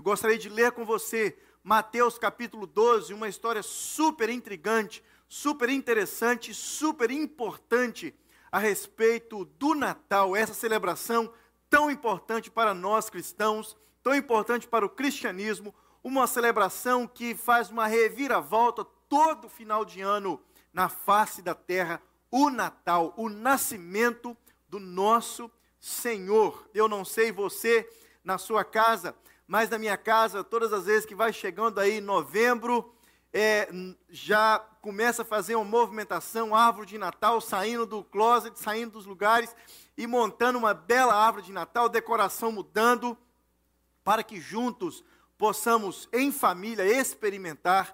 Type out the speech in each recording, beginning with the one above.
Eu gostaria de ler com você Mateus capítulo 12, uma história super intrigante, super interessante, super importante a respeito do Natal, essa celebração tão importante para nós cristãos, tão importante para o cristianismo, uma celebração que faz uma reviravolta todo final de ano na face da terra, o Natal, o nascimento do nosso Senhor. Eu não sei você na sua casa, mas na minha casa, todas as vezes que vai chegando aí novembro, é, já começa a fazer uma movimentação, árvore de Natal, saindo do closet, saindo dos lugares e montando uma bela árvore de Natal, decoração mudando, para que juntos possamos, em família, experimentar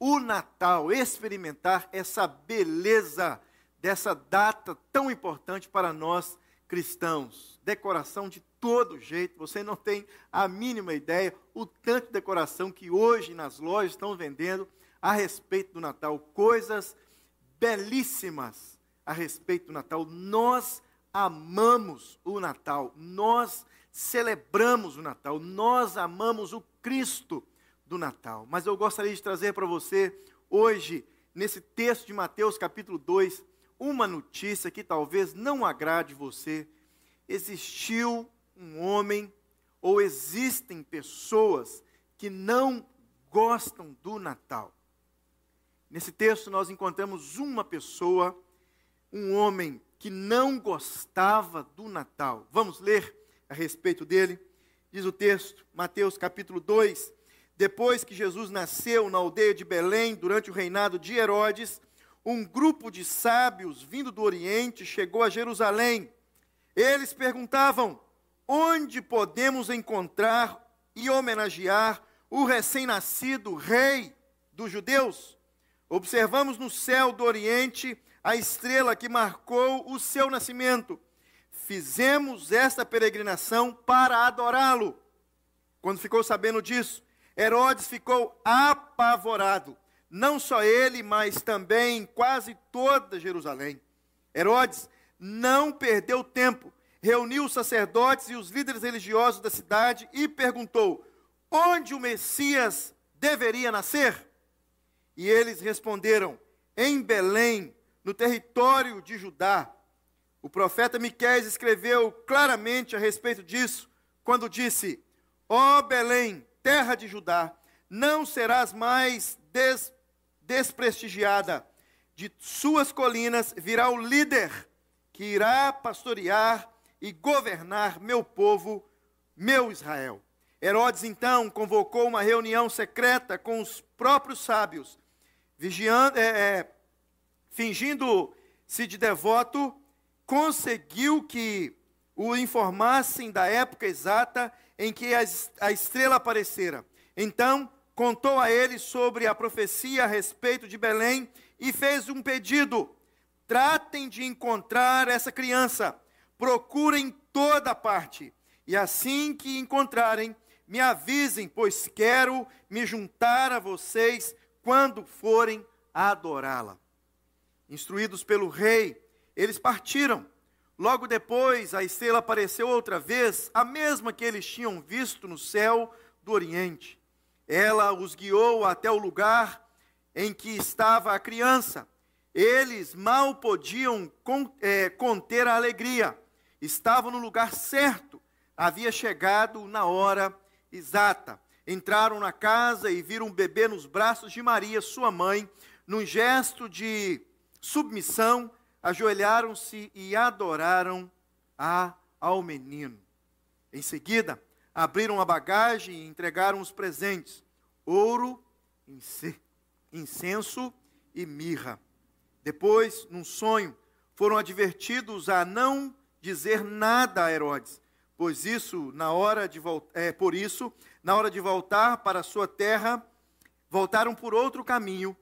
o Natal, experimentar essa beleza dessa data tão importante para nós cristãos. Decoração de todo jeito, você não tem a mínima ideia o tanto de decoração que hoje nas lojas estão vendendo a respeito do Natal, coisas belíssimas a respeito do Natal. Nós amamos o Natal, nós celebramos o Natal, nós amamos o Cristo do Natal. Mas eu gostaria de trazer para você hoje, nesse texto de Mateus capítulo 2, uma notícia que talvez não agrade você. Existiu um homem, ou existem pessoas que não gostam do Natal. Nesse texto nós encontramos uma pessoa, um homem que não gostava do Natal. Vamos ler a respeito dele. Diz o texto, Mateus capítulo 2. Depois que Jesus nasceu na aldeia de Belém, durante o reinado de Herodes, um grupo de sábios vindo do Oriente chegou a Jerusalém. Eles perguntavam: onde podemos encontrar e homenagear o recém-nascido rei dos judeus? Observamos no céu do Oriente a estrela que marcou o seu nascimento. Fizemos esta peregrinação para adorá-lo. Quando ficou sabendo disso, Herodes ficou apavorado. Não só ele, mas também quase toda Jerusalém. Herodes não perdeu tempo reuniu os sacerdotes e os líderes religiosos da cidade e perguntou: onde o Messias deveria nascer? E eles responderam: em Belém, no território de Judá. O profeta Miqueias escreveu claramente a respeito disso, quando disse: Ó oh Belém, terra de Judá, não serás mais des desprestigiada. De suas colinas virá o líder que irá pastorear e governar meu povo, meu Israel. Herodes então convocou uma reunião secreta com os próprios sábios, vigiando, é, é, fingindo-se de devoto, conseguiu que o informassem da época exata em que a, estrela aparecera. Então contou a ele sobre a profecia a respeito de Belém e fez um pedido: tratem de encontrar essa criança procurem toda parte, e assim que encontrarem, me avisem, pois quero me juntar a vocês quando forem adorá-la. Instruídos pelo rei, eles partiram. Logo depois, a estrela apareceu outra vez, a mesma que eles tinham visto no céu do Oriente. Ela os guiou até o lugar em que estava a criança. Eles mal podiam é, conter a alegria estavam no lugar certo, havia chegado na hora exata. Entraram na casa e viram um bebê nos braços de Maria, sua mãe, num gesto de submissão, ajoelharam-se e adoraram a, ao menino. Em seguida, abriram a bagagem e entregaram os presentes: ouro, incenso e mirra. Depois, num sonho, foram advertidos a não dizer nada a Herodes, pois isso, na hora de é, por isso, na hora de voltar para sua terra, voltaram por outro caminho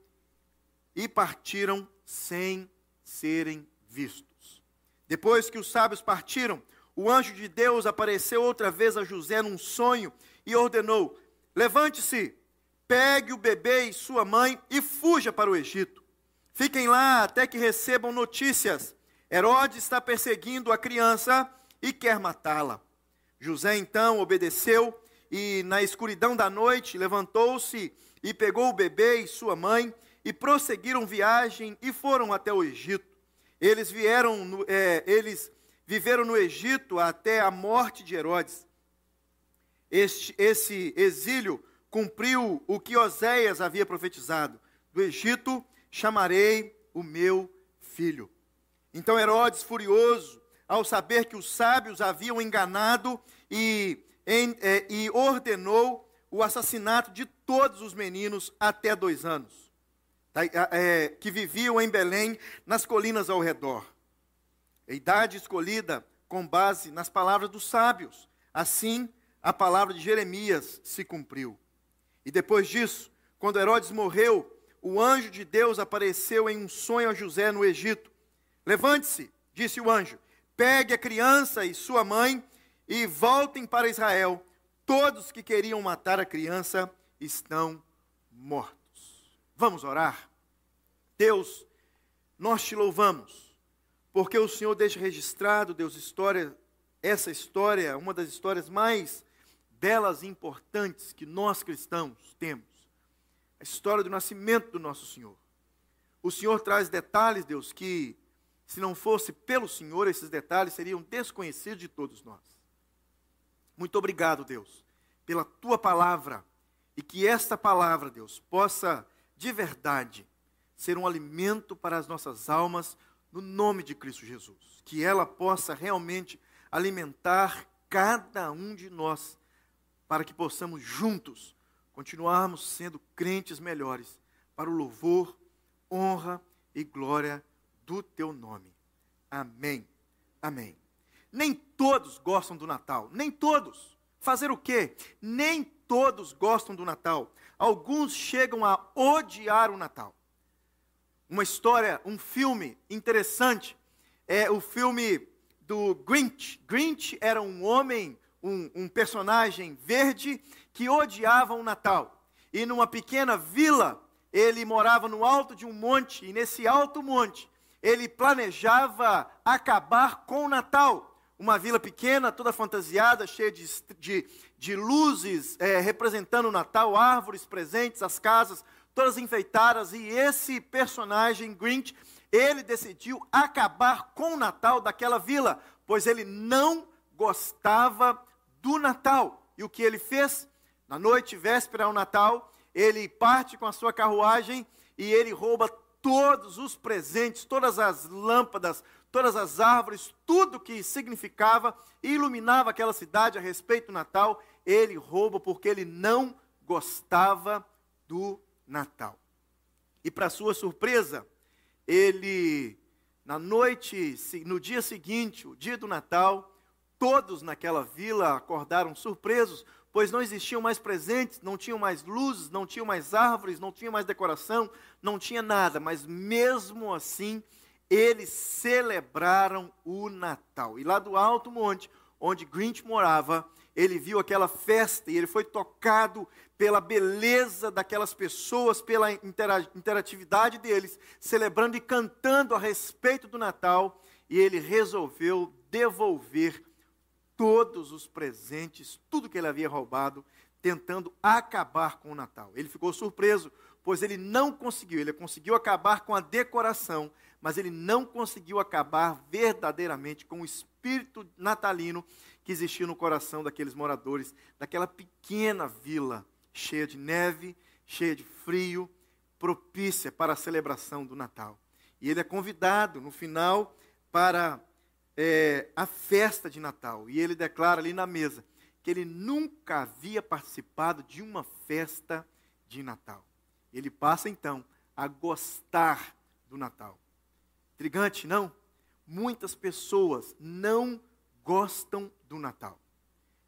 e partiram sem serem vistos. Depois que os sábios partiram, o anjo de Deus apareceu outra vez a José num sonho e ordenou: Levante-se, pegue o bebê e sua mãe e fuja para o Egito. Fiquem lá até que recebam notícias Herodes está perseguindo a criança e quer matá-la. José então obedeceu e na escuridão da noite levantou-se e pegou o bebê e sua mãe e prosseguiram viagem e foram até o Egito. Eles vieram, no, é, eles viveram no Egito até a morte de Herodes. Este, esse exílio cumpriu o que Oséias havia profetizado: do Egito chamarei o meu filho. Então Herodes, furioso, ao saber que os sábios haviam enganado e, em, é, e ordenou o assassinato de todos os meninos até dois anos, tá, é, que viviam em Belém, nas colinas ao redor. A idade escolhida com base nas palavras dos sábios. Assim, a palavra de Jeremias se cumpriu. E depois disso, quando Herodes morreu, o anjo de Deus apareceu em um sonho a José no Egito. Levante-se, disse o anjo, pegue a criança e sua mãe e voltem para Israel. Todos que queriam matar a criança estão mortos. Vamos orar? Deus, nós te louvamos, porque o Senhor deixa registrado, Deus, história, essa história, uma das histórias mais belas e importantes que nós cristãos temos. A história do nascimento do nosso Senhor. O Senhor traz detalhes, Deus, que se não fosse pelo Senhor, esses detalhes seriam desconhecidos de todos nós. Muito obrigado, Deus, pela tua palavra e que esta palavra, Deus, possa de verdade ser um alimento para as nossas almas no nome de Cristo Jesus. Que ela possa realmente alimentar cada um de nós para que possamos juntos continuarmos sendo crentes melhores para o louvor, honra e glória do teu nome. Amém. Amém. Nem todos gostam do Natal, nem todos. Fazer o quê? Nem todos gostam do Natal. Alguns chegam a odiar o Natal. Uma história, um filme interessante é o filme do Grinch. Grinch era um homem um, um personagem verde que odiava o Natal. E numa pequena vila, ele morava no alto de um monte, e nesse alto monte, ele planejava acabar com o Natal. Uma vila pequena, toda fantasiada, cheia de, de, de luzes é, representando o Natal, árvores presentes, as casas todas enfeitadas, e esse personagem, Grinch, ele decidiu acabar com o Natal daquela vila, pois ele não gostava do Natal. E o que ele fez? Na noite véspera ao Natal, ele parte com a sua carruagem e ele rouba todos os presentes, todas as lâmpadas, todas as árvores, tudo que significava e iluminava aquela cidade a respeito do Natal, ele rouba porque ele não gostava do Natal. E para sua surpresa, ele na noite, no dia seguinte, o dia do Natal, Todos naquela vila acordaram surpresos, pois não existiam mais presentes, não tinham mais luzes, não tinham mais árvores, não tinha mais decoração, não tinha nada, mas mesmo assim, eles celebraram o Natal. E lá do alto monte, onde Grinch morava, ele viu aquela festa e ele foi tocado pela beleza daquelas pessoas, pela interatividade deles, celebrando e cantando a respeito do Natal, e ele resolveu devolver todos os presentes, tudo que ele havia roubado, tentando acabar com o Natal. Ele ficou surpreso, pois ele não conseguiu, ele conseguiu acabar com a decoração, mas ele não conseguiu acabar verdadeiramente com o espírito natalino que existia no coração daqueles moradores daquela pequena vila cheia de neve, cheia de frio, propícia para a celebração do Natal. E ele é convidado no final para é, a festa de Natal. E ele declara ali na mesa que ele nunca havia participado de uma festa de Natal. Ele passa então a gostar do Natal. Intrigante, não? Muitas pessoas não gostam do Natal.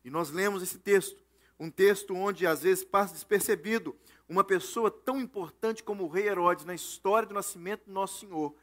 E nós lemos esse texto, um texto onde às vezes passa despercebido uma pessoa tão importante como o rei Herodes na história do nascimento do nosso Senhor,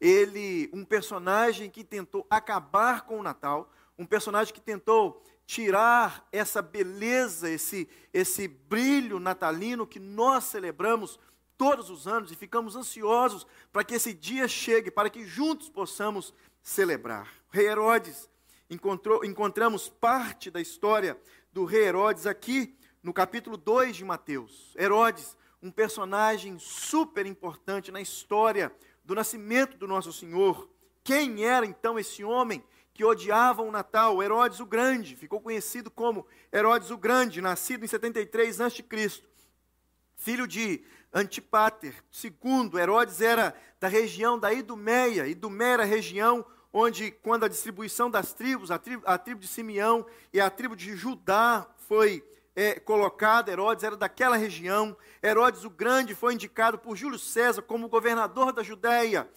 ele, um personagem que tentou acabar com o Natal, um personagem que tentou tirar essa beleza, esse, esse brilho natalino que nós celebramos todos os anos e ficamos ansiosos para que esse dia chegue, para que juntos possamos celebrar. O rei Herodes encontrou, encontramos parte da história do rei Herodes aqui no capítulo 2 de Mateus. Herodes, um personagem super importante na história do nascimento do nosso Senhor. Quem era então esse homem que odiava o Natal? Herodes o Grande, ficou conhecido como Herodes o Grande, nascido em 73 a.C., filho de Antipater. Segundo, Herodes era da região da Idumeia. Idumeia era a região onde, quando a distribuição das tribos, a tribo, a tribo de Simeão e a tribo de Judá foi é, Herodes era daquela região. Herodes o Grande foi indicado por Júlio César como governador da Judéia.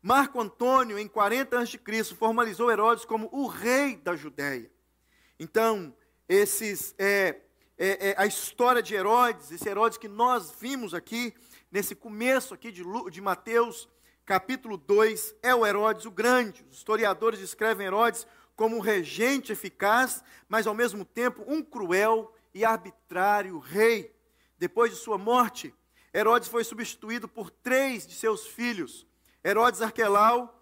Marco Antônio, em 40 a.C., formalizou Herodes como o rei da Judéia. Então, esses, é, é, é, a história de Herodes, esse Herodes que nós vimos aqui, nesse começo aqui de, de Mateus, capítulo 2, é o Herodes o Grande. Os historiadores descrevem Herodes como um regente eficaz, mas ao mesmo tempo um cruel e arbitrário rei. Depois de sua morte, Herodes foi substituído por três de seus filhos. Herodes Arquelau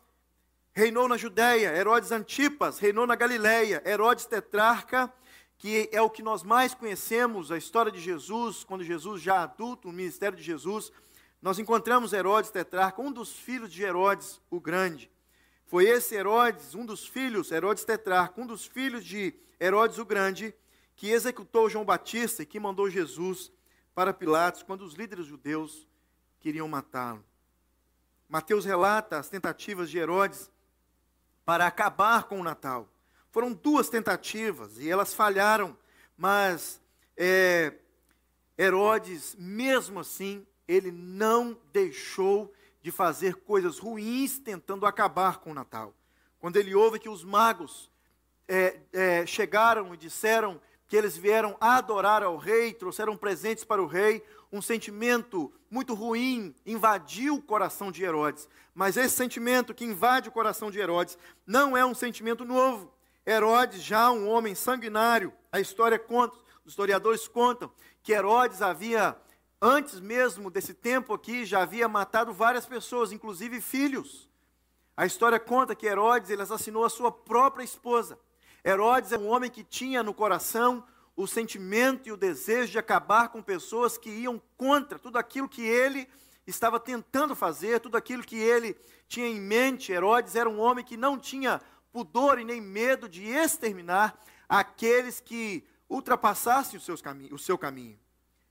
reinou na Judéia, Herodes Antipas reinou na Galiléia, Herodes Tetrarca, que é o que nós mais conhecemos, a história de Jesus, quando Jesus já adulto, no ministério de Jesus, nós encontramos Herodes Tetrarca, um dos filhos de Herodes o Grande. Foi esse Herodes, um dos filhos, Herodes Tetrarca, um dos filhos de Herodes o Grande, que executou João Batista e que mandou Jesus para Pilatos quando os líderes judeus queriam matá-lo. Mateus relata as tentativas de Herodes para acabar com o Natal. Foram duas tentativas e elas falharam, mas é, Herodes, mesmo assim, ele não deixou de fazer coisas ruins tentando acabar com o Natal. Quando ele ouve que os magos é, é, chegaram e disseram que eles vieram adorar ao rei, trouxeram presentes para o rei, um sentimento muito ruim invadiu o coração de Herodes. Mas esse sentimento que invade o coração de Herodes não é um sentimento novo. Herodes, já um homem sanguinário, a história conta, os historiadores contam que Herodes havia, antes mesmo desse tempo aqui, já havia matado várias pessoas, inclusive filhos. A história conta que Herodes ele assassinou a sua própria esposa. Herodes é um homem que tinha no coração o sentimento e o desejo de acabar com pessoas que iam contra tudo aquilo que ele estava tentando fazer, tudo aquilo que ele tinha em mente. Herodes era um homem que não tinha pudor e nem medo de exterminar aqueles que ultrapassassem seus o seu caminho.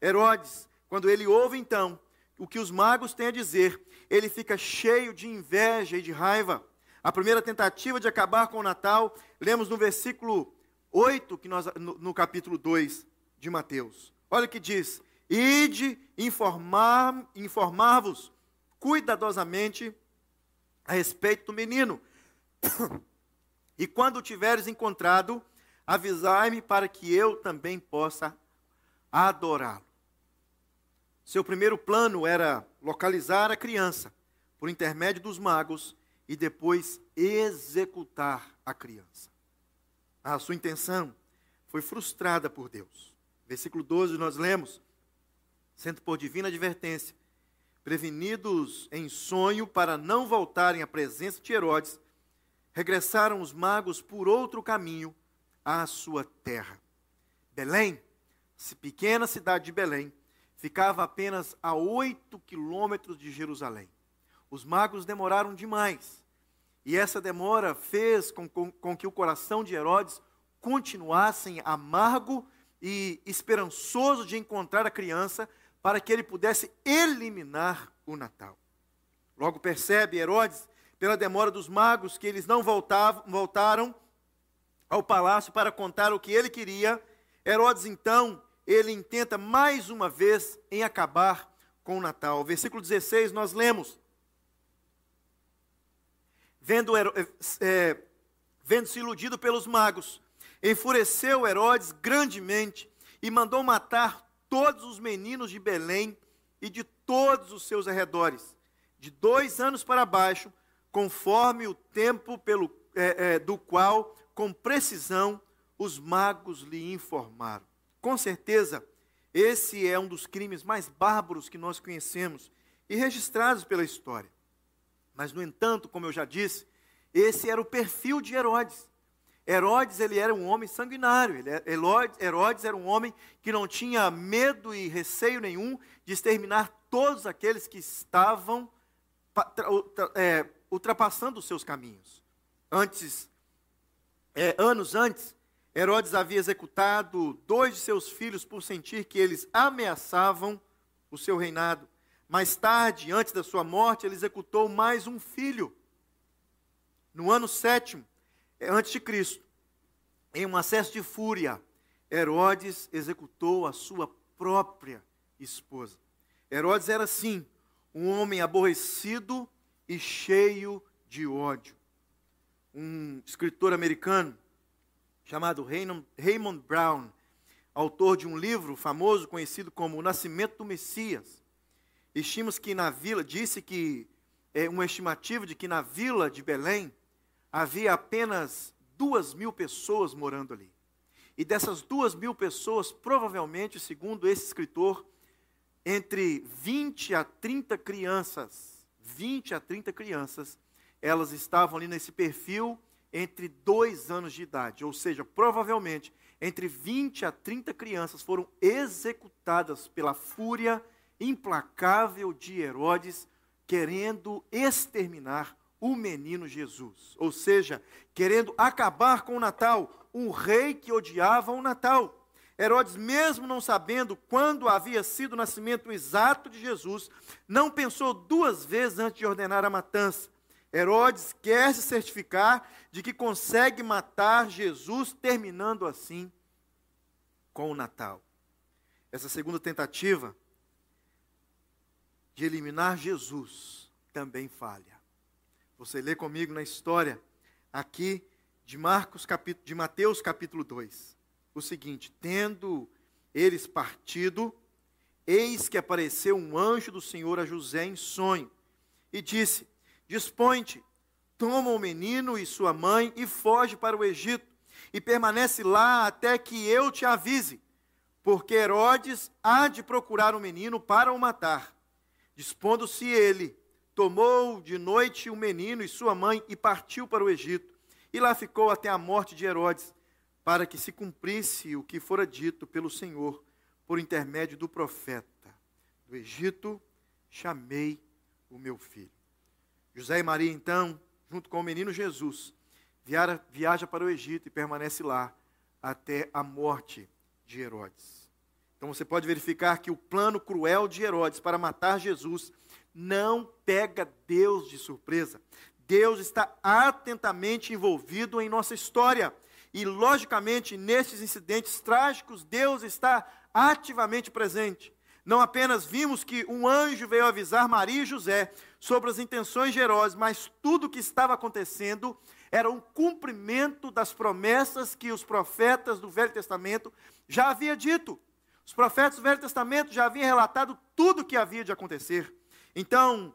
Herodes, quando ele ouve então o que os magos têm a dizer, ele fica cheio de inveja e de raiva. A primeira tentativa de acabar com o Natal, lemos no versículo 8, que nós, no, no capítulo 2 de Mateus. Olha o que diz: Ide informar, informar-vos cuidadosamente a respeito do menino. E quando o tiveres encontrado, avisai-me para que eu também possa adorá-lo. Seu primeiro plano era localizar a criança por intermédio dos magos e depois executar a criança. A sua intenção foi frustrada por Deus. Versículo 12 nós lemos: sendo por divina advertência, prevenidos em sonho para não voltarem à presença de Herodes, regressaram os magos por outro caminho à sua terra. Belém, pequena cidade de Belém, ficava apenas a oito quilômetros de Jerusalém. Os magos demoraram demais. E essa demora fez com, com, com que o coração de Herodes continuasse amargo e esperançoso de encontrar a criança para que ele pudesse eliminar o Natal. Logo percebe Herodes, pela demora dos magos, que eles não voltavam, voltaram ao palácio para contar o que ele queria. Herodes, então, ele intenta mais uma vez em acabar com o Natal. Versículo 16, nós lemos: vendo, é, vendo-se iludido pelos magos, enfureceu Herodes grandemente e mandou matar todos os meninos de Belém e de todos os seus arredores, de dois anos para baixo, conforme o tempo pelo, é, é, do qual, com precisão, os magos lhe informaram. Com certeza, esse é um dos crimes mais bárbaros que nós conhecemos e registrados pela história. Mas, no entanto, como eu já disse, esse era o perfil de Herodes. Herodes ele era um homem sanguinário. Ele, Herodes era um homem que não tinha medo e receio nenhum de exterminar todos aqueles que estavam é, ultrapassando os seus caminhos. Antes, é, anos antes, Herodes havia executado dois de seus filhos por sentir que eles ameaçavam o seu reinado. Mais tarde, antes da sua morte, ele executou mais um filho. No ano sétimo, é, antes de Cristo, em um acesso de fúria, Herodes executou a sua própria esposa. Herodes era, sim, um homem aborrecido e cheio de ódio. Um escritor americano chamado Raymond Brown, autor de um livro famoso conhecido como O Nascimento do Messias, estima que na vila, disse que é uma estimativa de que na vila de Belém havia apenas duas mil pessoas morando ali. E dessas duas mil pessoas, provavelmente, segundo esse escritor, entre 20 a 30 crianças, 20 a 30 crianças, elas estavam ali nesse perfil entre dois anos de idade. Ou seja, provavelmente, entre 20 a 30 crianças foram executadas pela fúria implacável de Herodes, querendo exterminar o menino Jesus. Ou seja, querendo acabar com o Natal, um rei que odiava o Natal. Herodes, mesmo não sabendo quando havia sido o nascimento exato de Jesus, não pensou duas vezes antes de ordenar a matança. Herodes quer se certificar de que consegue matar Jesus, terminando assim com o Natal. Essa segunda tentativa de eliminar Jesus também falha. Você lê comigo na história aqui de Marcos capítulo, de Mateus capítulo 2. O seguinte: tendo eles partido, eis que apareceu um anjo do Senhor a José em sonho e disse: Dispõe-te, toma o menino e sua mãe e foge para o Egito e permanece lá até que eu te avise, porque Herodes há de procurar o menino para o matar. Dispondo-se ele, tomou de noite o menino e sua mãe e partiu para o Egito. E lá ficou até a morte de Herodes, para que se cumprisse o que fora dito pelo Senhor por intermédio do profeta. Do Egito chamei o meu filho. José e Maria, então, junto com o menino Jesus, viaja, para o Egito e permanece lá até a morte de Herodes. Então você pode verificar que o plano cruel de Herodes para matar Jesus não pega Deus de surpresa. Deus está atentamente envolvido em nossa história. E, logicamente, nesses incidentes trágicos, Deus está ativamente presente. Não apenas vimos que um anjo veio avisar Maria e José sobre as intenções de Herodes, mas tudo o que estava acontecendo era um cumprimento das promessas que os profetas do Velho Testamento já haviam dito. Os profetas do Velho Testamento já haviam relatado tudo o que havia de acontecer. Então,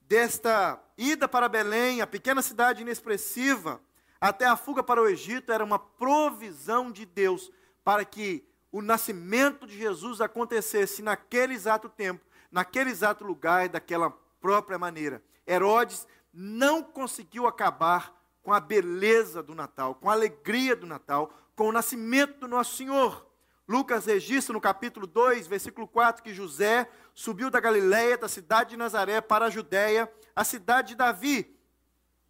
desta ida para Belém, a pequena cidade inexpressiva, até a fuga para o Egito, era uma provisão de Deus para que o nascimento de Jesus acontecesse naquele exato tempo, naquele exato lugar e daquela própria maneira. Herodes não conseguiu acabar com a beleza do Natal, com a alegria do Natal, com o nascimento do nosso Senhor. Lucas registra no capítulo 2, versículo 4, que José subiu da Galiléia, da cidade de Nazaré, para a Judéia, a cidade de Davi,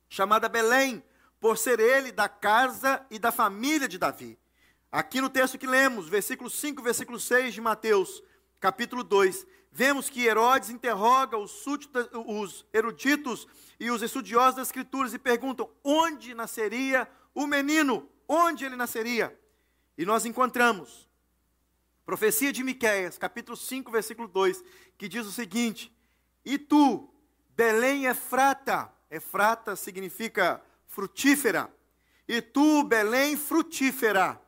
chamada Belém, por ser ele da casa e da família de Davi. Aqui no texto que lemos, versículo 5, versículo 6 de Mateus, capítulo 2, vemos que Herodes interroga os, os eruditos e os estudiosos das Escrituras e perguntam: onde nasceria o menino? Onde ele nasceria? E nós encontramos Profecia de Miqueias, capítulo 5, versículo 2, que diz o seguinte: E tu, Belém Efrata, Efrata significa frutífera, e tu, Belém frutífera,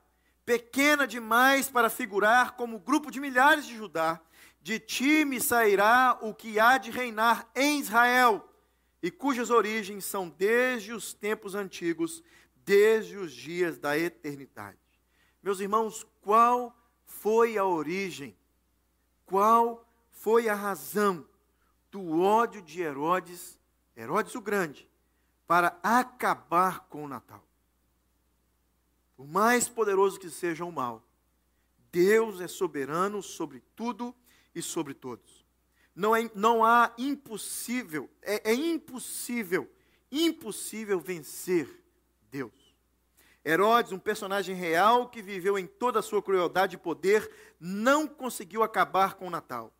pequena demais para figurar como grupo de milhares de Judá, de ti me sairá o que há de reinar em Israel, e cujas origens são desde os tempos antigos, desde os dias da eternidade. Meus irmãos, qual foi a origem? Qual foi a razão do ódio de Herodes, Herodes o Grande, para acabar com o Natal? por mais poderoso que seja o mal, Deus é soberano sobre tudo e sobre todos. Não, é, não há impossível, é, é impossível, impossível vencer Deus. Herodes, um personagem real que viveu em toda a sua crueldade e poder, não conseguiu acabar com o Natal.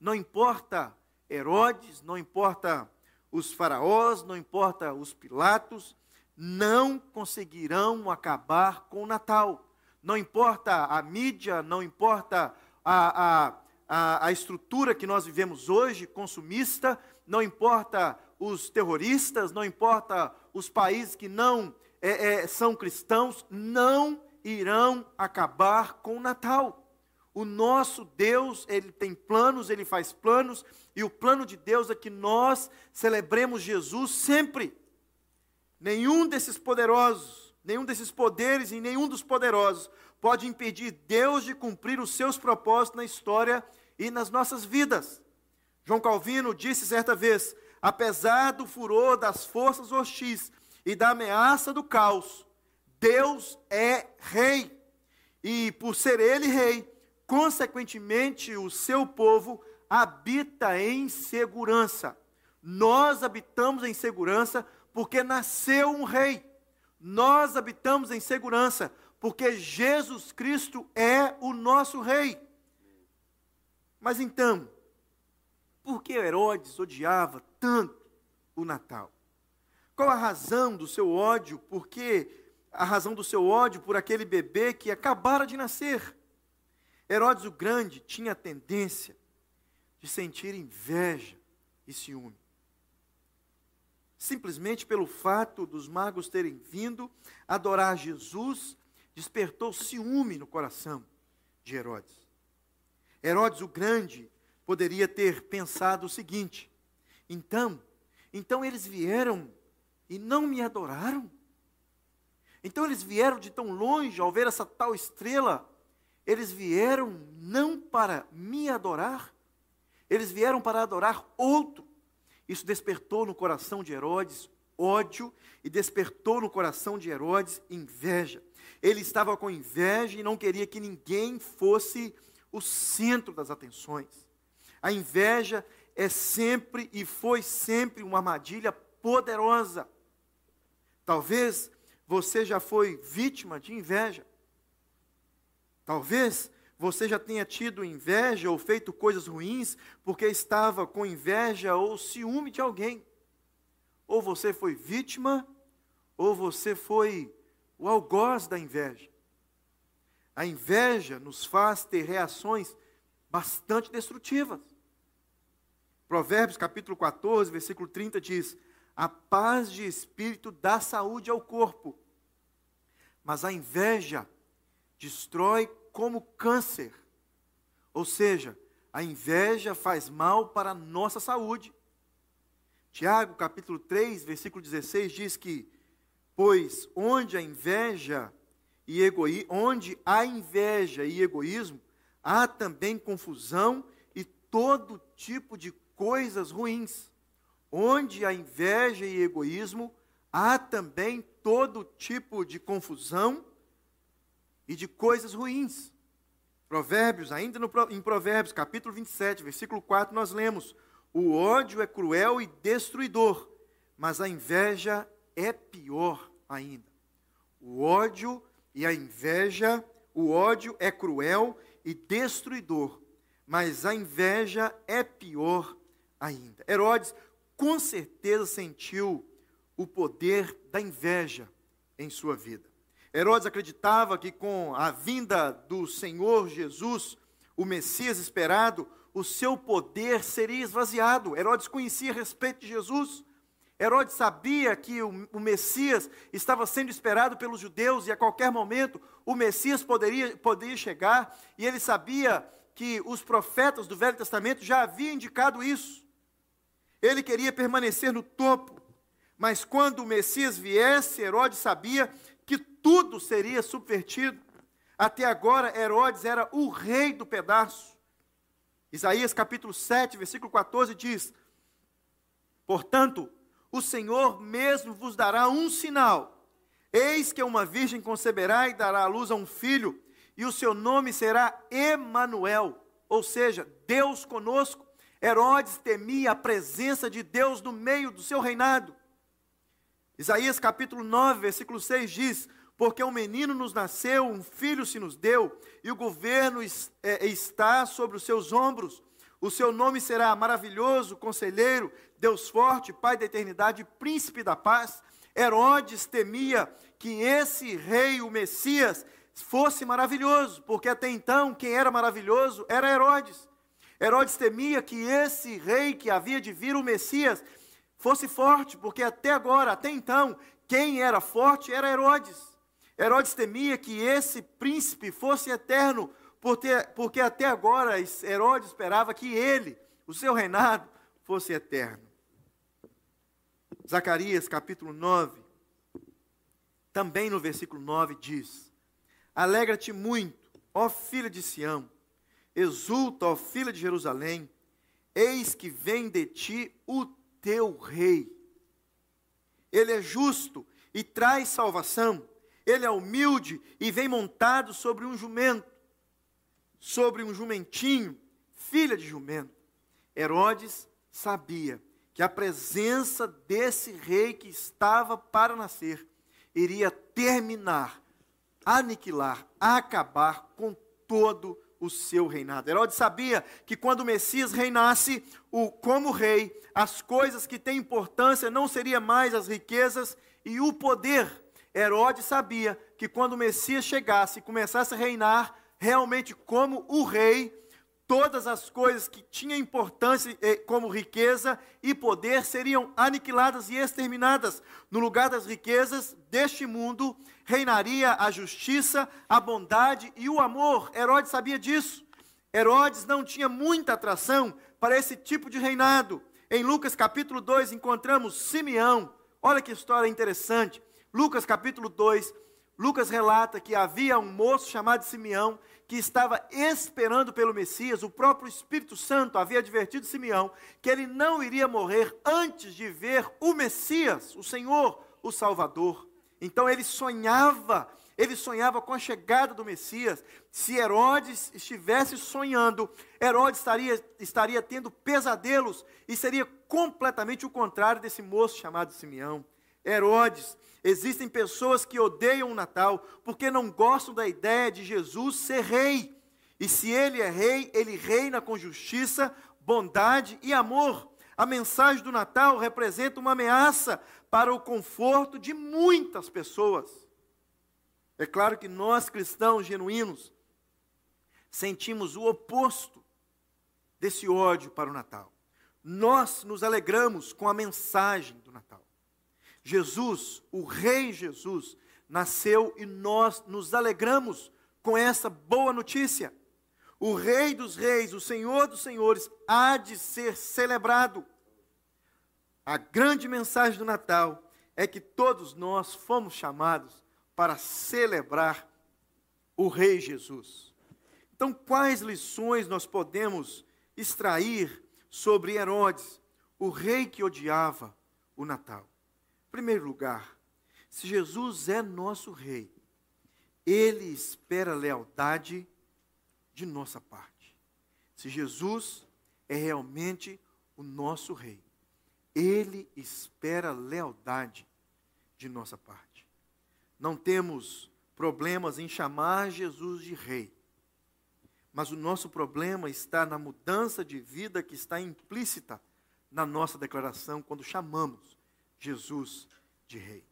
Não importa Herodes, não importa os faraós, não importa os Pilatos, não conseguirão acabar com o Natal. Não importa a mídia, não importa a, a, a, estrutura que nós vivemos hoje, consumista, não importa os terroristas, não importa os países que não é, é, são cristãos, não irão acabar com o Natal. O nosso Deus, ele tem planos, ele faz planos, e o plano de Deus é que nós celebremos Jesus sempre. Nenhum desses poderosos, nenhum desses poderes e nenhum dos poderosos pode impedir Deus de cumprir os seus propósitos na história e nas nossas vidas. João Calvino disse certa vez: apesar do furor das forças hostis e da ameaça do caos, Deus é rei. E por ser ele rei, consequentemente o seu povo habita em segurança. Nós habitamos em segurança porque nasceu um rei. Nós habitamos em segurança, porque Jesus Cristo é o nosso rei. Mas então, por que Herodes odiava tanto o Natal? Qual a razão do seu ódio? Por que a razão do seu ódio por aquele bebê que acabara de nascer? Herodes o Grande tinha a tendência de sentir inveja e ciúme simplesmente pelo fato dos magos terem vindo adorar Jesus, despertou ciúme no coração de Herodes. Herodes o Grande poderia ter pensado o seguinte: então, então eles vieram e não me adoraram? Então eles vieram de tão longe ao ver essa tal estrela, eles vieram não para me adorar, eles vieram para adorar outro. Isso despertou no coração de Herodes ódio e despertou no coração de Herodes inveja. Ele estava com inveja e não queria que ninguém fosse o centro das atenções. A inveja é sempre e foi sempre uma armadilha poderosa. Talvez você já foi vítima de inveja. Talvez você já tenha tido inveja ou feito coisas ruins porque estava com inveja ou ciúme de alguém. Ou você foi vítima, ou você foi o algoz da inveja. A inveja nos faz ter reações bastante destrutivas. Provérbios capítulo 14, versículo 30 diz: A paz de espírito dá saúde ao corpo, mas a inveja destrói como câncer. Ou seja, a inveja faz mal para a nossa saúde. Tiago, capítulo 3, versículo 16 diz que pois onde a inveja e egoí onde há inveja e egoísmo, há também confusão e todo tipo de coisas ruins. Onde há inveja e egoísmo, há também todo tipo de confusão e de coisas ruins. Provérbios, ainda no, em Provérbios, capítulo 27, versículo 4, nós lemos: O ódio é cruel e destruidor, mas a inveja é pior ainda. O ódio e a inveja, o ódio é cruel e destruidor, mas a inveja é pior ainda. Herodes com certeza sentiu o poder da inveja em sua vida. Herodes acreditava que com a vinda do Senhor Jesus, o Messias esperado, o seu poder seria esvaziado. Herodes conhecia a respeito de Jesus. Herodes sabia que o, o, Messias estava sendo esperado pelos judeus e a qualquer momento o Messias poderia, poderia chegar, e ele sabia que os profetas do Velho Testamento já haviam indicado isso. Ele queria permanecer no topo, mas quando o Messias viesse, Herodes sabia que tudo seria subvertido. Até agora, Herodes era o rei do pedaço. Isaías capítulo 7, versículo 14 diz: Portanto, o Senhor mesmo vos dará um sinal. Eis que uma virgem conceberá e dará à luz a um filho, e o seu nome será Emanuel, ou seja, Deus conosco. Herodes temia a presença de Deus no meio do seu reinado. Isaías capítulo 9, versículo 6 diz: Porque um menino nos nasceu, um filho se nos deu, e o governo é, está sobre os seus ombros. O seu nome será maravilhoso, conselheiro, Deus forte, Pai da eternidade, príncipe da paz. Herodes temia que esse rei, o Messias, fosse maravilhoso, porque até então quem era maravilhoso era Herodes. Herodes temia que esse rei que havia de vir, o Messias, fosse forte, porque até agora, até então, quem era forte era Herodes. Herodes temia que esse príncipe fosse eterno, porque, até agora Herodes esperava que ele, o seu reinado, fosse eterno. Zacarias capítulo 9, também no versículo 9 diz: Alegra-te muito, ó filha de Sião, exulta, ó filha de Jerusalém, eis que vem de ti o teu rei. Ele é justo e traz salvação, ele é humilde e vem montado sobre um jumento, sobre um jumentinho, filha de jumento. Herodes sabia que a presença desse rei que estava para nascer iria terminar, aniquilar, acabar com todo o seu reinado. Herodes sabia que quando o Messias reinasse o, como rei, as coisas que têm importância não seriam mais as riquezas e o poder. Herodes sabia que quando o Messias chegasse e começasse a reinar realmente como o rei, todas as coisas que tinham importância eh, como riqueza e poder seriam aniquiladas e exterminadas. No lugar das riquezas deste mundo, reinaria a justiça, a bondade e o amor. Herodes sabia disso. Herodes não tinha muita atração para esse tipo de reinado. Em Lucas capítulo 2 encontramos Simeão. Olha que história interessante. Lucas capítulo 2, Lucas relata que havia um moço chamado Simeão que estava esperando pelo Messias, o próprio Espírito Santo havia advertido Simeão que ele não iria morrer antes de ver o Messias, o Senhor, o Salvador. Então ele sonhava, ele sonhava com a chegada do Messias. Se Herodes estivesse sonhando, Herodes estaria, estaria tendo pesadelos e seria completamente o contrário desse moço chamado Simeão. Herodes Existem pessoas que odeiam o Natal porque não gostam da ideia de Jesus ser rei. E se ele é rei, ele reina com justiça, bondade e amor. A mensagem do Natal representa uma ameaça para o conforto de muitas pessoas. É claro que nós cristãos genuínos sentimos o oposto desse ódio para o Natal. Nós nos alegramos com a mensagem do Natal. Jesus, o Rei Jesus, nasceu e nós nos alegramos com essa boa notícia. O Rei dos Reis, o Senhor dos Senhores, há de ser celebrado. A grande mensagem do Natal é que todos nós fomos chamados para celebrar o Rei Jesus. Então, quais lições nós podemos extrair sobre Herodes, o rei que odiava o Natal? primeiro lugar, se Jesus é nosso rei, ele espera lealdade de nossa parte. Se Jesus é realmente o nosso rei, ele espera lealdade de nossa parte. Não temos problemas em chamar Jesus de rei. Mas o nosso problema está na mudança de vida que está implícita na nossa declaração quando chamamos Jesus de Rei.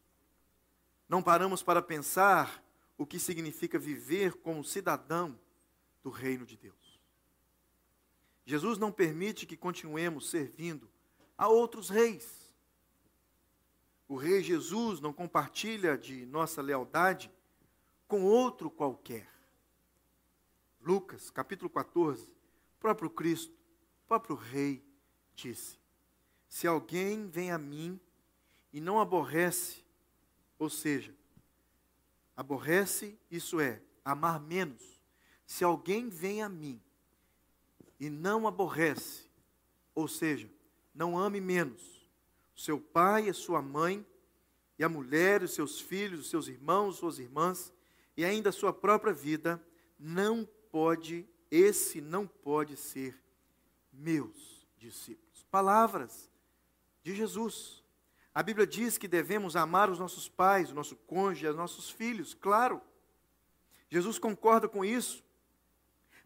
Não paramos para pensar o que significa viver como cidadão do reino de Deus. Jesus não permite que continuemos servindo a outros reis. O rei Jesus não compartilha de nossa lealdade com outro qualquer. Lucas, capítulo 14, próprio Cristo, próprio rei disse: Se alguém vem a mim e não aborrece, ou seja, aborrece, isso é, amar menos. Se alguém vem a mim e não aborrece, ou seja, não ame menos, seu pai e sua mãe, e a mulher, os seus filhos, os seus irmãos, suas irmãs, e ainda a sua própria vida, não pode, esse não pode ser meus discípulos. Palavras de Jesus. A Bíblia diz que devemos amar os nossos pais, o nosso cônjuge, os nossos filhos, claro. Jesus concorda com isso.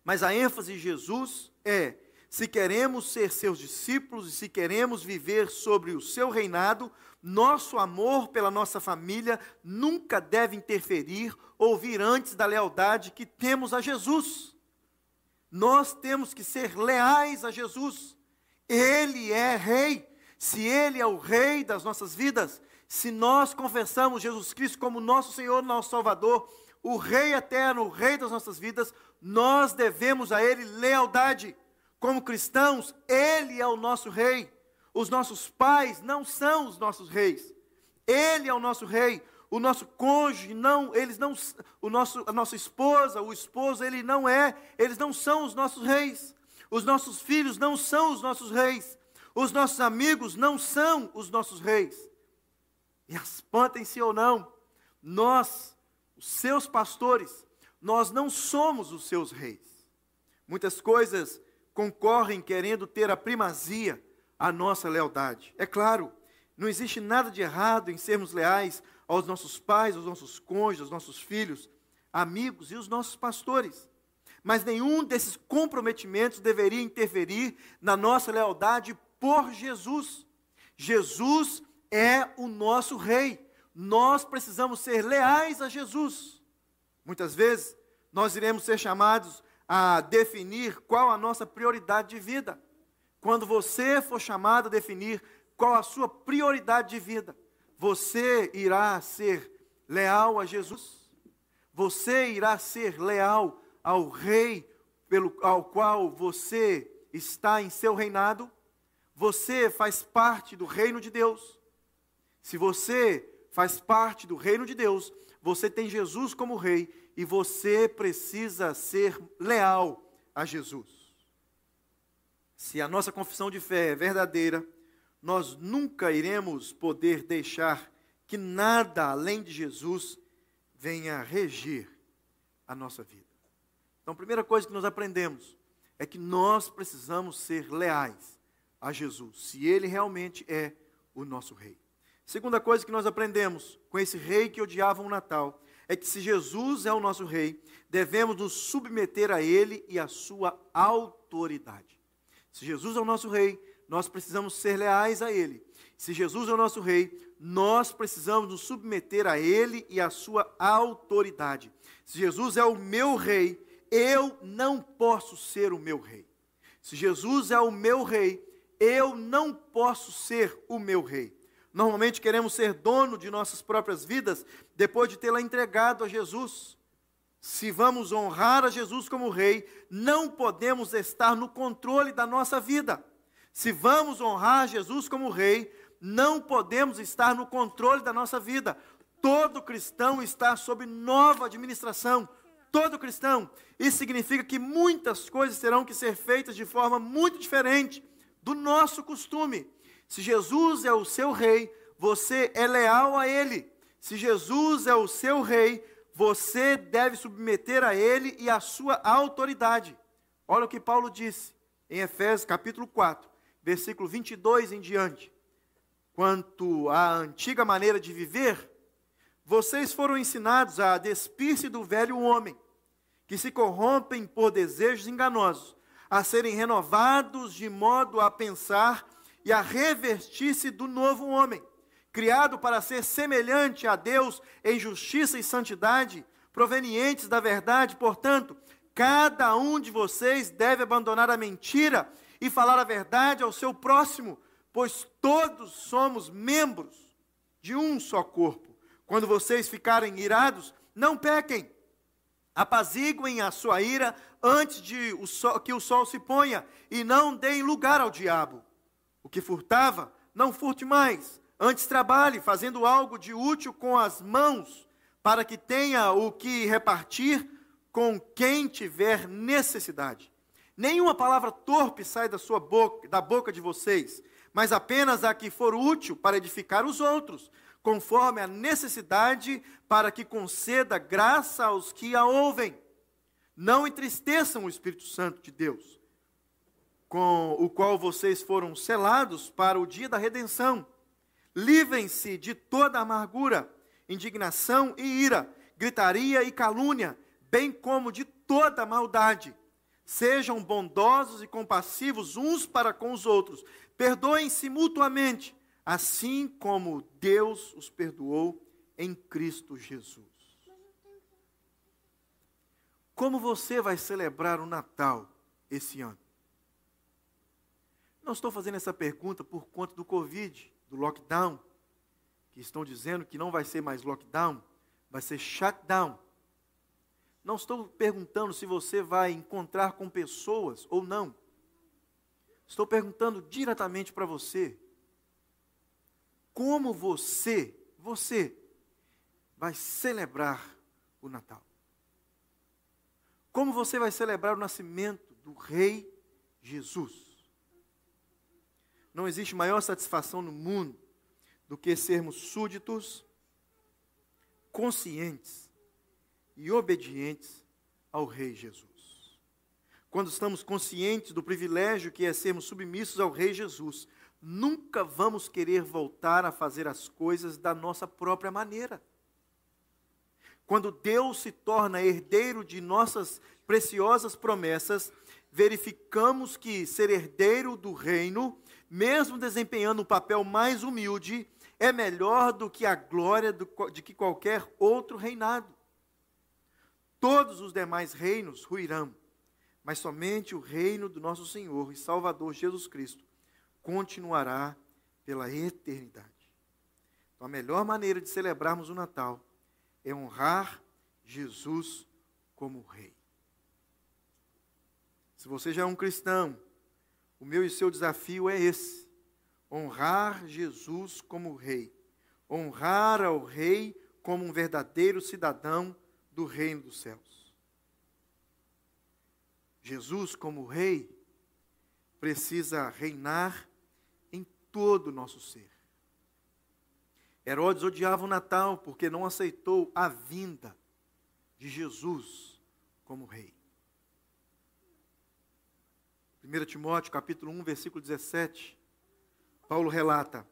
Mas a ênfase de Jesus é: se queremos ser seus discípulos e se queremos viver sobre o seu reinado, nosso amor pela nossa família nunca deve interferir ou vir antes da lealdade que temos a Jesus. Nós temos que ser leais a Jesus. Ele é rei. Se Ele é o rei das nossas vidas, se nós confessamos Jesus Cristo como nosso Senhor, nosso Salvador, o Rei eterno, o Rei das nossas vidas, nós devemos a Ele lealdade. Como cristãos, Ele é o nosso Rei. Os nossos pais não são os nossos reis. Ele é o nosso rei. O nosso cônjuge não, eles não, o nosso, a nossa esposa, o esposo, ele não é, eles não são os nossos reis. Os nossos filhos não são os nossos reis. Os nossos amigos não são os nossos reis. E espantem-se ou não, nós, seus pastores, nós não somos os seus reis. Muitas coisas concorrem querendo ter a primazia a nossa lealdade. É claro, não existe nada de errado em sermos leais aos nossos pais, aos nossos cônjuges, aos nossos filhos, amigos e os nossos pastores. Mas nenhum desses comprometimentos deveria interferir na nossa lealdade por Jesus. Jesus é o nosso rei. Nós precisamos ser leais a Jesus. Muitas vezes nós iremos ser chamados a definir qual a nossa prioridade de vida. Quando você for chamado a definir qual a sua prioridade de vida, você irá ser leal a Jesus? Você irá ser leal ao rei pelo ao qual você está em seu reinado? Você faz parte do reino de Deus. Se você faz parte do reino de Deus, você tem Jesus como rei e você precisa ser leal a Jesus. Se a nossa confissão de fé é verdadeira, nós nunca iremos poder deixar que nada além de Jesus venha regir a nossa vida. Então, a primeira coisa que nós aprendemos é que nós precisamos ser leais a Jesus, se ele realmente é o nosso rei. Segunda coisa que nós aprendemos com esse rei que odiava o Natal é que se Jesus é o nosso rei, devemos nos submeter a ele e à sua autoridade. Se Jesus é o nosso rei, nós precisamos ser leais a ele. Se Jesus é o nosso rei, nós precisamos nos submeter a ele e à sua autoridade. Se Jesus é o meu rei, eu não posso ser o meu rei. Se Jesus é o meu rei, eu não posso ser o meu rei. Normalmente queremos ser dono de nossas próprias vidas depois de tê-la entregado a Jesus se vamos honrar a Jesus como Rei, não podemos estar no controle da nossa vida. Se vamos honrar Jesus como Rei, não podemos estar no controle da nossa vida. Todo cristão está sob nova administração. Todo cristão. Isso significa que muitas coisas terão que ser feitas de forma muito diferente do nosso costume. Se Jesus é o seu rei, você é leal a ele. Se Jesus é o seu rei, você deve submeter a ele e à sua autoridade. Olha o que Paulo disse em Efésios capítulo 4, versículo 22 em diante. Quanto à antiga maneira de viver, vocês foram ensinados a despir-se do velho homem, que se corrompem por desejos enganosos, a serem renovados de modo a pensar e a revestir-se do novo homem criado para ser semelhante a Deus em justiça e santidade, provenientes da verdade, portanto, cada um de vocês deve abandonar a mentira e falar a verdade ao seu próximo, pois todos somos membros de um só corpo. Quando vocês ficarem irados, não pequem. Apaziguem a sua ira antes de o sol, que o sol se ponha e não deem lugar ao diabo. O que furtava, não furte mais Antes trabalhe fazendo algo de útil com as mãos, para que tenha o que repartir com quem tiver necessidade. Nenhuma palavra torpe sai da sua boca, da boca de vocês, mas apenas a que for útil para edificar os outros, conforme a necessidade, para que conceda graça aos que a ouvem. Não entristeçam o Espírito Santo de Deus, com o qual vocês foram selados para o dia da redenção. Livrem-se de toda amargura, indignação e ira, gritaria e calúnia, bem como de toda maldade. Sejam bondosos e compassivos uns para com os outros. Perdoem-se mutuamente, assim como Deus os perdoou em Cristo Jesus. Como você vai celebrar o Natal esse ano? Não estou fazendo essa pergunta por conta do Covid, do lockdown, que estão dizendo que não vai ser mais lockdown, vai ser shutdown. Não estou perguntando se você vai encontrar com pessoas ou não. Estou perguntando diretamente para você. Como você, você, vai celebrar o Natal? Como você vai celebrar o nascimento do Rei Jesus? Não existe maior satisfação no mundo do que sermos súditos, conscientes e obedientes ao Rei Jesus. Quando estamos conscientes do privilégio que é sermos submissos ao Rei Jesus, nunca vamos querer voltar a fazer as coisas da nossa própria maneira. Quando Deus se torna herdeiro de nossas preciosas promessas, verificamos que ser herdeiro do reino, mesmo desempenhando um papel mais humilde, é melhor do que a glória de que qualquer outro reinado. Todos os demais reinos ruirão, mas somente o reino do nosso Senhor e Salvador Jesus Cristo continuará pela eternidade. Então, a melhor maneira de celebrarmos o Natal é honrar Jesus como Rei. Se você já é um cristão, o meu e seu desafio é esse: honrar Jesus como Rei, honrar ao Rei como um verdadeiro cidadão do reino dos céus. Jesus, como Rei, precisa reinar em todo o nosso ser. Herodes odiava o Natal porque não aceitou a vinda de Jesus como Rei. 1 Timóteo capítulo 1, versículo 17, Paulo relata: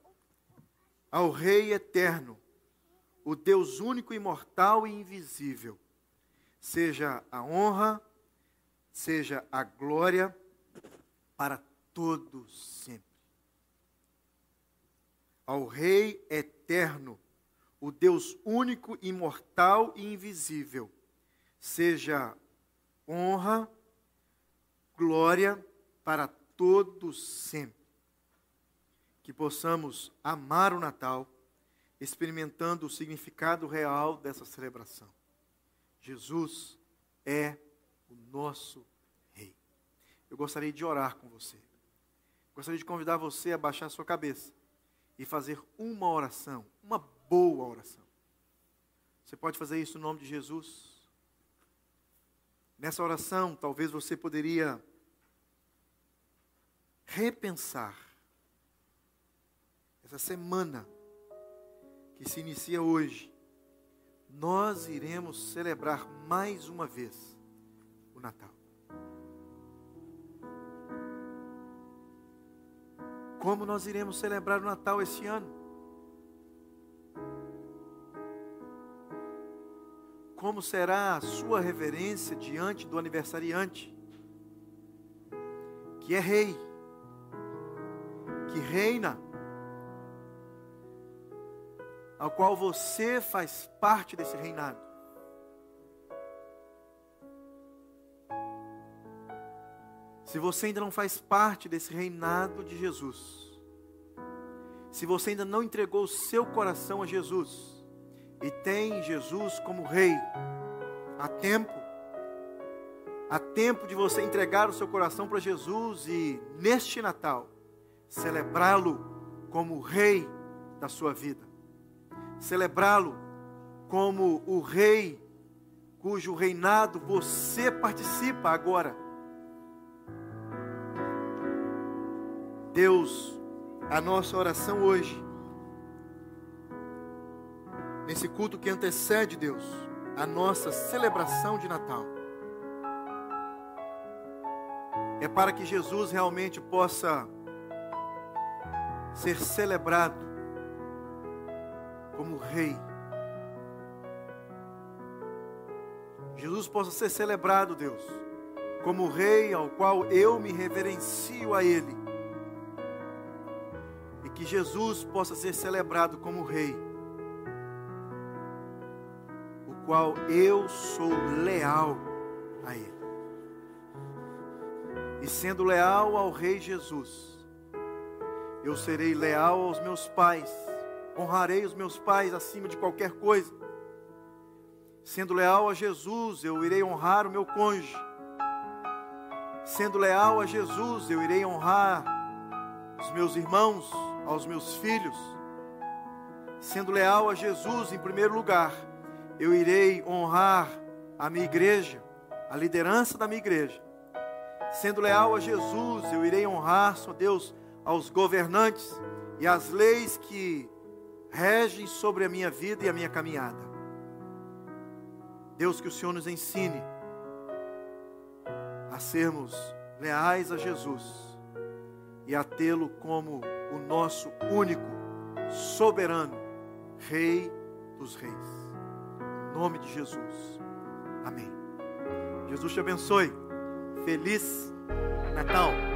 Ao Rei eterno, o Deus único, imortal e invisível, seja a honra, seja a glória para todos sempre. Ao Rei eterno, o Deus único, imortal e invisível, seja honra, glória para todos sempre. Que possamos amar o Natal experimentando o significado real dessa celebração. Jesus é o nosso Rei. Eu gostaria de orar com você. Gostaria de convidar você a baixar sua cabeça e fazer uma oração, uma boa oração. Você pode fazer isso no nome de Jesus? Nessa oração, talvez você poderia repensar essa semana que se inicia hoje, nós iremos celebrar mais uma vez o Natal. Como nós iremos celebrar o Natal esse ano? Como será a sua reverência diante do aniversariante, que é rei, que reina? ao qual você faz parte desse reinado. Se você ainda não faz parte desse reinado de Jesus, se você ainda não entregou o seu coração a Jesus e tem Jesus como Rei, há tempo, há tempo de você entregar o seu coração para Jesus e, neste Natal, celebrá-lo como Rei da sua vida celebrá-lo como o rei cujo reinado você participa agora. Deus, a nossa oração hoje nesse culto que antecede, Deus, a nossa celebração de Natal. É para que Jesus realmente possa ser celebrado como Rei. Jesus possa ser celebrado, Deus, como Rei ao qual eu me reverencio a Ele. E que Jesus possa ser celebrado como Rei, o qual eu sou leal a Ele. E sendo leal ao Rei Jesus, eu serei leal aos meus pais, honrarei os meus pais acima de qualquer coisa. Sendo leal a Jesus, eu irei honrar o meu cônjuge. Sendo leal a Jesus, eu irei honrar os meus irmãos, aos meus filhos. Sendo leal a Jesus, em primeiro lugar, eu irei honrar a minha igreja, a liderança da minha igreja. Sendo leal a Jesus, eu irei honrar, só Deus, aos governantes e às leis que regem sobre a minha vida e a minha caminhada. Deus, que o Senhor nos ensine a sermos leais a Jesus e a tê-lo como o nosso único, soberano, Rei dos Reis. Em nome de Jesus. Amém. Jesus te abençoe. Feliz Natal.